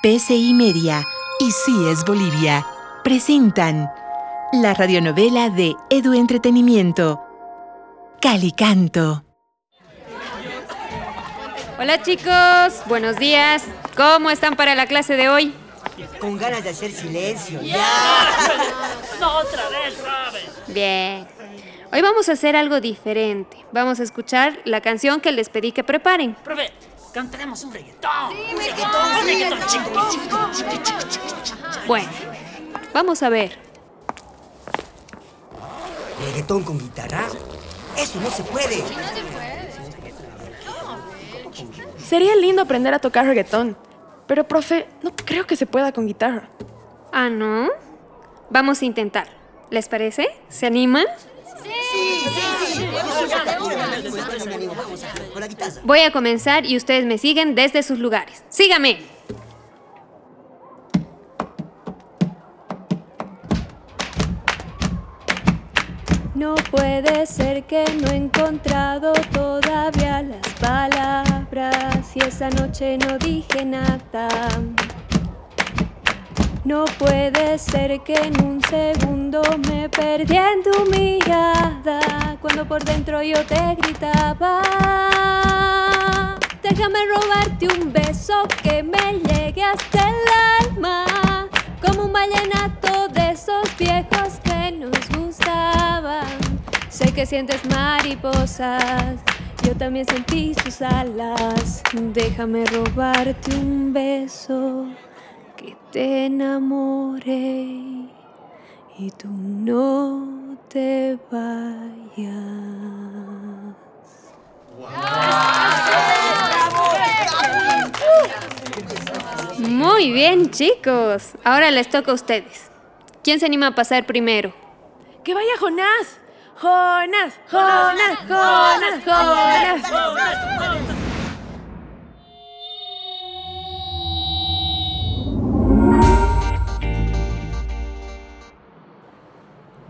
PCI Media y Sí es Bolivia presentan la radionovela de Edu Entretenimiento, Calicanto. Hola chicos, buenos días. ¿Cómo están para la clase de hoy? Con ganas de hacer silencio. No, otra vez. Bien. Hoy vamos a hacer algo diferente. Vamos a escuchar la canción que les pedí que preparen. Profe, cantaremos un reggaetón. un reggaetón, un sí, reggaetón. reggaetón. chiqui. Bueno, vamos a ver. ¿Reggaetón con guitarra? Eso no se puede. Sería lindo aprender a tocar reggaetón. Pero, profe, no creo que se pueda con guitarra. Ah, ¿no? Vamos a intentar. ¿Les parece? ¿Se animan? Con la guitarra. Voy a comenzar y ustedes me siguen desde sus lugares. Sígame. No puede ser que no he encontrado todavía las palabras y esa noche no dije nada. No puede ser que en un segundo me perdí en tu mirada cuando por dentro yo te gritaba. Déjame robarte un beso que me llegue hasta el alma, como un vallenato de esos viejos que nos gustaban. Sé que sientes mariposas, yo también sentí sus alas. Déjame robarte un beso te enamore y tú no te vayas. Muy bien, chicos. Ahora les toca a ustedes. ¿Quién se anima a pasar primero? ¡Que vaya Jonás! ¡Jonás! ¡Jonás! ¡Jonás! ¡Jonás!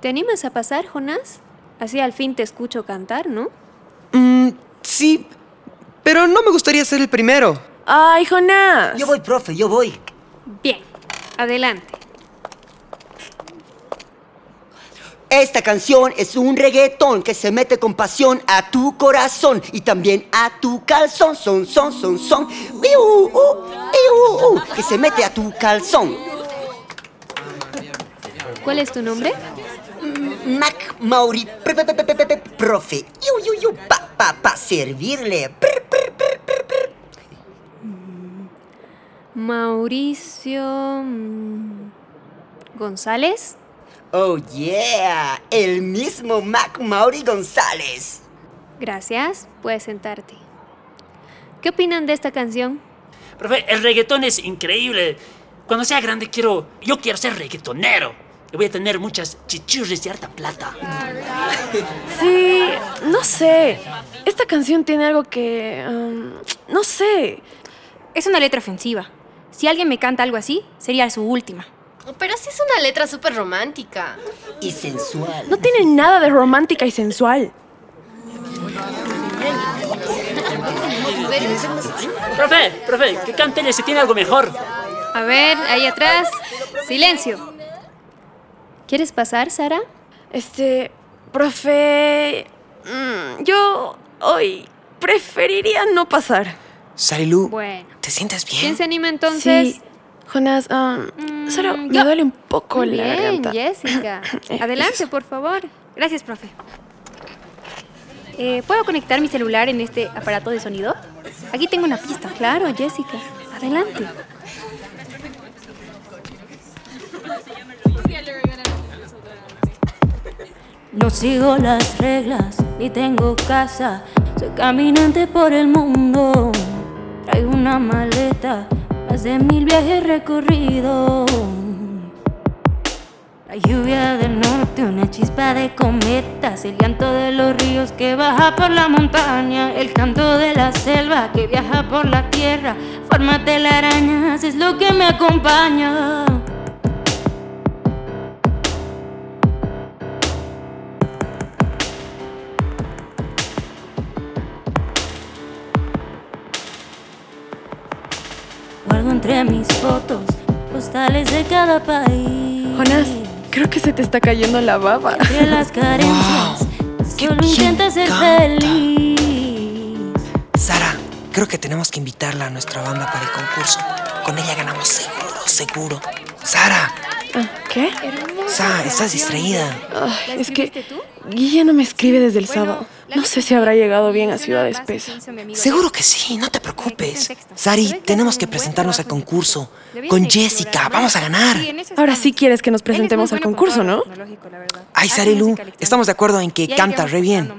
¿Te animas a pasar, Jonás? Así al fin te escucho cantar, ¿no? Mm, sí, pero no me gustaría ser el primero. ¡Ay, Jonás! Yo voy, profe, yo voy. Bien, adelante. Esta canción es un reggaetón que se mete con pasión a tu corazón y también a tu calzón. Son, son, son, son. Iu, uh, iu, uh, que se mete a tu calzón. ¿Cuál es tu nombre? Mac Mauri, pre- pre- profe. Iu, iu, iu, pa, pa, pa, servirle. Prr. Mauricio mm, González. Oh, yeah. El mismo Mac Mauri González. Gracias, puedes sentarte. ¿Qué opinan de esta canción? Profe, el reggaetón es increíble. Cuando sea grande quiero, yo quiero ser reggaetonero. Y voy a tener muchas chichurres y harta plata. Sí, no sé. Esta canción tiene algo que... um, no sé. Es una letra ofensiva. Si alguien me canta algo así, sería su última. Pero sí es una letra súper romántica. Y sensual. No tiene nada de romántica y sensual. Profe, profe, que cante si tiene algo mejor. A ver, ahí atrás. Silencio. ¿Quieres pasar, Sara? Este, profe... mm, yo hoy preferiría no pasar. Sarilu, Bueno. ¿te sientes bien? ¿Quién se anima entonces? Sí, Jonás, um, Mm, solo me yo. duele un poco Muy la bien, garganta. Jessica. Adelante, por favor. Gracias, profe. Eh, ¿Puedo conectar mi celular en este aparato de sonido? Aquí tengo una pista. Claro, Jessica. Adelante. No sigo las reglas, ni tengo casa. Soy caminante por el mundo. Traigo una maleta, más de mil viajes recorridos. La lluvia del norte, una chispa de cometas, el llanto de los ríos que baja por la montaña, el canto de la selva que viaja por la tierra, forma telarañas es lo que me acompaña. Guardo entre mis fotos postales de cada país. Jonás, creo que se te está cayendo la baba. Entre las carencias, ¡Qué solo intenta ser feliz. Sara, creo que tenemos que invitarla a nuestra banda para el concurso. Con ella ganamos seguro, seguro. Sara, Ah, ¿Qué? Sa, estás distraída. Ay, es que Guille no me escribe desde el sábado. No sé si habrá llegado bien a Ciudad Espesa. Seguro que sí, no te preocupes. Sari, tenemos que presentarnos al concurso. Con Jessica, vamos a ganar. Ahora sí quieres que nos presentemos al concurso, ¿no? Ay, Sarilu, estamos de acuerdo en que canta re bien.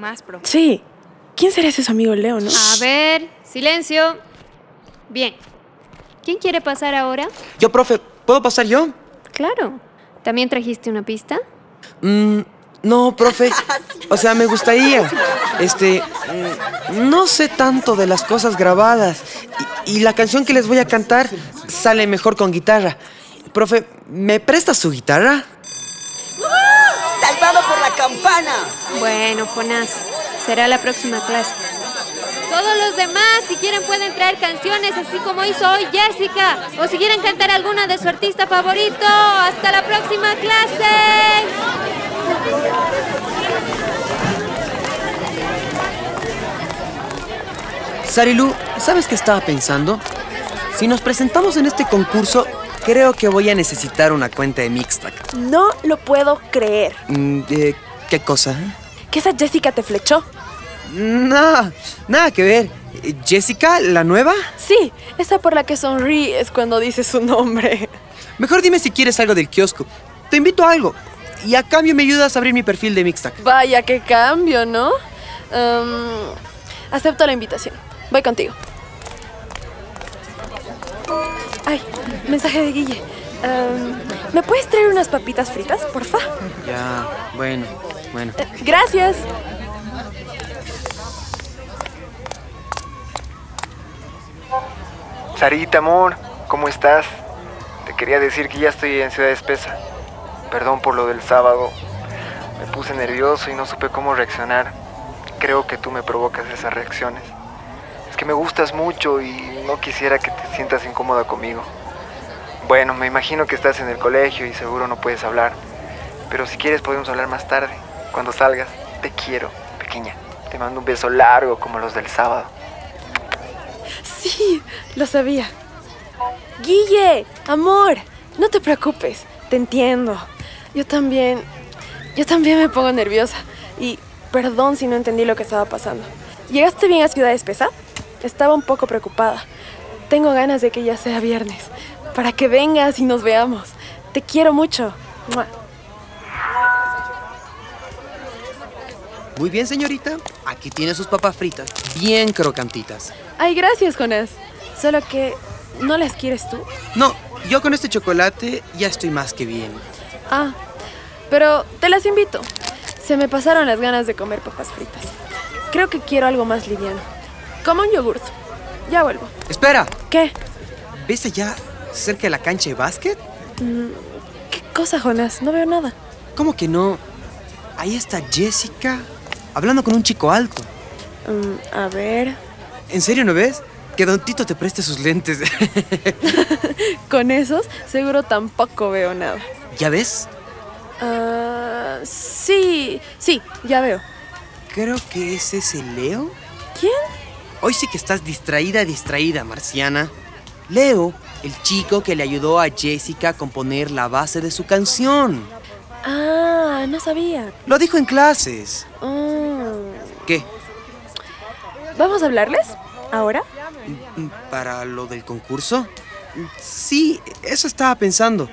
Sí. ¿Quién será ese su amigo Leo, no? A ver, silencio. Bien. ¿Quién quiere pasar ahora? Yo, profe, ¿puedo pasar yo? Claro. ¿También trajiste una pista? Mm, no, profe. O sea, me gustaría. Este. mm, No sé tanto de las cosas grabadas. Y, y la canción que les voy a cantar sale mejor con guitarra. Profe, ¿me presta su guitarra? ¡Salvado por la campana! Bueno, Jonás, será la próxima clase. Todos los demás, si quieren, pueden traer canciones así como hizo hoy Jessica. O si quieren cantar alguna de su artista favorito. ¡Hasta la próxima clase! Sarilu, ¿sabes qué estaba pensando? Si nos presentamos en este concurso, creo que voy a necesitar una cuenta de Mixtac. No lo puedo creer. Mm, eh, ¿Qué cosa? ¿Que esa Jessica te flechó? No, nada que ver. ¿Jessica, la nueva? Sí, esa por la que sonríes cuando dices su nombre. Mejor dime si quieres algo del kiosco. Te invito a algo. Y a cambio me ayudas a abrir mi perfil de Mixtac. Vaya, qué cambio, ¿no? Em, acepto la invitación. Voy contigo. Ay, mensaje de Guille. Em, ¿Me puedes traer unas papitas fritas, porfa? Ya, bueno, bueno. Eh, gracias. Sarita, amor, ¿cómo estás? Te quería decir que ya estoy en Ciudad Espesa. Perdón por lo del sábado. Me puse nervioso y no supe cómo reaccionar. Creo que tú me provocas esas reacciones. Que me gustas mucho y no quisiera que te sientas incómoda conmigo. Bueno, me imagino que estás en el colegio y seguro no puedes hablar. Pero si quieres podemos hablar más tarde. Cuando salgas, te quiero, pequeña. Te mando un beso largo como los del sábado. Sí, lo sabía. Guille, amor, no te preocupes, te entiendo. Yo también, yo también me pongo nerviosa. Y perdón si no entendí lo que estaba pasando. ¿Llegaste bien a Ciudad Espesa? Estaba un poco preocupada. Tengo ganas de que ya sea viernes, para que vengas y nos veamos. Te quiero mucho. Mua. Muy bien, señorita. Aquí tiene sus papas fritas. Bien crocantitas. Ay, gracias, Jonas. Solo que, ¿no las quieres tú? No, yo con este chocolate ya estoy más que bien. Ah, pero te las invito. Se me pasaron las ganas de comer papas fritas. Creo que quiero algo más liviano. Como un yogurt. Ya vuelvo. Espera, ¿Qué? ¿ves allá cerca de la cancha de básquet? Mm, ¿Qué cosa, Jonas? No veo nada. ¿Cómo que no? Ahí está Jessica hablando con un chico alto. Mm, a ver. ¿En serio no ves? Que Don Tito te preste sus lentes. Con esos, seguro tampoco veo nada. ¿Ya ves? Ah, sí, sí, ya veo. Creo que es ese Leo. ¿Quién? Hoy sí que estás distraída, distraída, Marciana. Leo, el chico que le ayudó a Jessica a componer la base de su canción. Ah, no sabía. Lo dijo en clases. Mm, ¿Qué? ¿Vamos a hablarles? ¿Ahora? ¿Para lo del concurso? Sí, eso estaba pensando.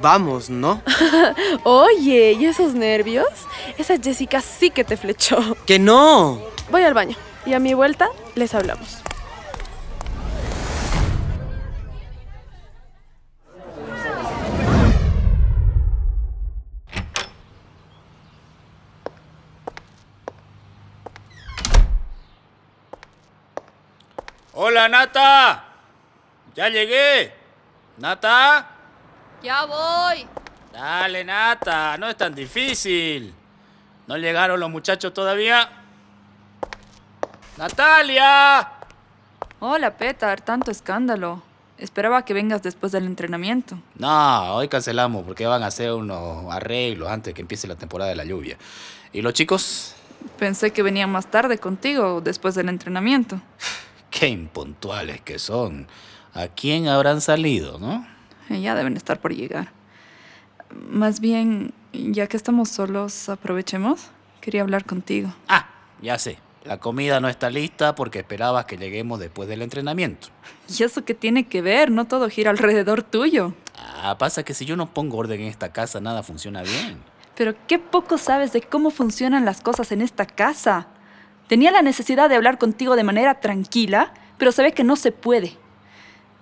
Vamos, ¿no? Oye, ¿y esos nervios? Esa Jessica sí que te flechó. ¡Que no! Voy al baño y a mi vuelta les hablamos. Hola, Nata. Ya llegué. Nata. Ya voy. Dale, Nata. No es tan difícil. ¿No llegaron los muchachos todavía? Natalia. Hola, Petar, tanto escándalo. Esperaba que vengas después del entrenamiento. No, hoy cancelamos porque van a hacer unos arreglos antes de que empiece la temporada de la lluvia. ¿Y los chicos? Pensé que venían más tarde contigo después del entrenamiento. Qué impuntuales que son. ¿A quién habrán salido, no? Eh, Ya deben estar por llegar. Más bien, ya que estamos solos, aprovechemos. Quería hablar contigo. Ah, ya sé. La comida no está lista porque esperabas que lleguemos después del entrenamiento. ¿Y eso qué tiene que ver? No todo gira alrededor tuyo. Ah, pasa que si yo no pongo orden en esta casa, nada funciona bien. Pero qué poco sabes de cómo funcionan las cosas en esta casa. Tenía la necesidad de hablar contigo de manera tranquila, pero se ve que no se puede.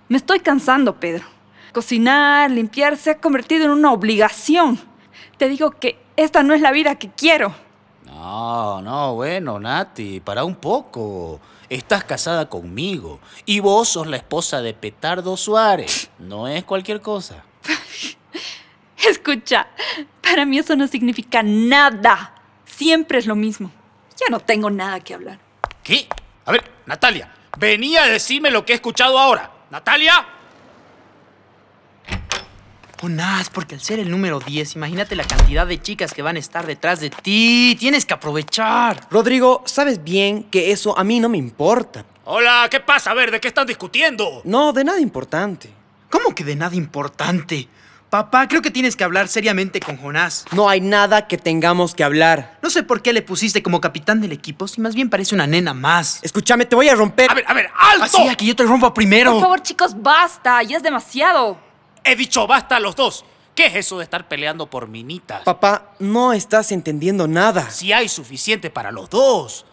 Me estoy cansando, Pedro. Cocinar, limpiar se ha convertido en una obligación. Te digo que esta no es la vida que quiero. No, no, bueno, Nati, para un poco. Estás casada conmigo y vos sos la esposa de Petardo Suárez. No es cualquier cosa. Escucha, para mí eso no significa nada. Siempre es lo mismo. Ya no tengo nada que hablar. ¿Qué? A ver, Natalia, venía a decirme lo que he escuchado ahora. ¿Natalia? Jonás, porque al ser el número 10, imagínate la cantidad de chicas que van a estar detrás de ti. Tienes que aprovechar. Rodrigo, sabes bien que eso a mí no me importa. Hola, ¿qué pasa? A ver, ¿de qué están discutiendo? No, de nada importante. ¿Cómo que de nada importante? Papá, creo que tienes que hablar seriamente con Jonás. No hay nada que tengamos que hablar. No sé por qué le pusiste como capitán del equipo, si más bien parece una nena más. Escúchame, te voy a romper. A ver, a ver, ¡alto! Así que yo te rompo primero. Por favor, chicos, basta. Ya es demasiado. He dicho basta a los dos. ¿Qué es eso de estar peleando por minitas? Papá, no estás entendiendo nada. Si hay suficiente para los dos.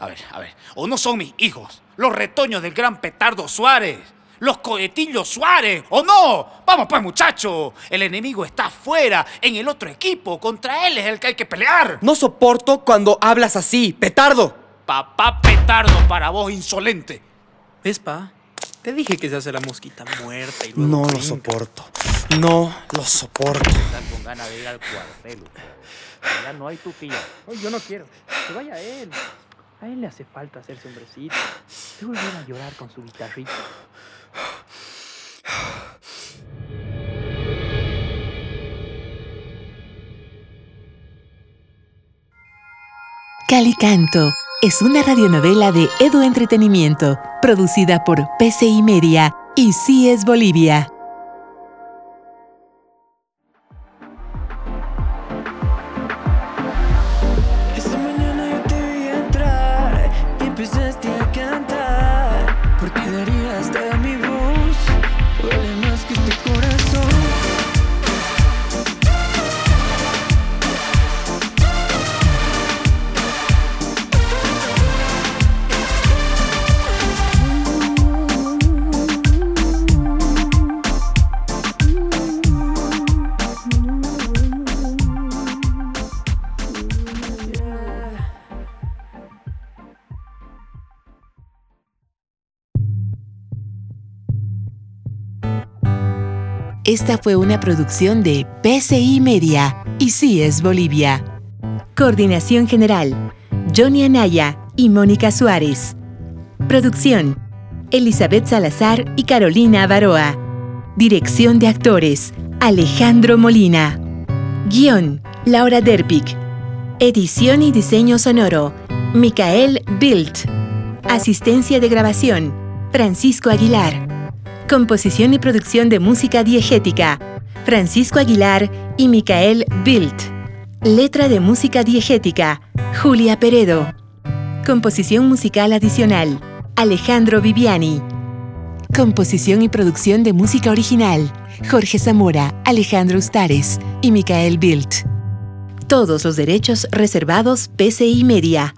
A ver, a ver. O no son mis hijos, los retoños del gran petardo Suárez, los cohetillos Suárez, o no. Vamos pues, muchacho. El enemigo está afuera, en el otro equipo. Contra él es el que hay que pelear. No soporto cuando hablas así, petardo. Papá petardo para vos, insolente. ¿Ves, pa? Te dije que se hace la mosquita muerta y luego No lo brinca. soporto. No lo soporto. Están con ganas de ir al cuartel. Ya no hay tu pilla. Ay, yo no quiero. Que vaya él. A él le hace falta hacerse hombrecito. Luego viene a llorar con su guitarrita. Calicanto es una radionovela de Edu Entretenimiento, producida por PCI Media y CIES Bolivia. Esta fue una producción de PCI Media y CIES Bolivia. Coordinación General, Johnny Anaya y Mónica Suárez. Producción, Elizabeth Salazar y Carolina Avaroa. Dirección de actores, Alejandro Molina. Guión, Laura Derpic. Edición y diseño sonoro, Micael Bildt. Asistencia de grabación, Francisco Aguilar. Composición y producción de música diegética, Francisco Aguilar y Micael Bildt. Letra de música diegética, Julia Peredo. Composición musical adicional, Alejandro Viviani. Composición y producción de música original, Jorge Zamora, Alejandro Ustares y Micael Bildt. Todos los derechos reservados PCI Media.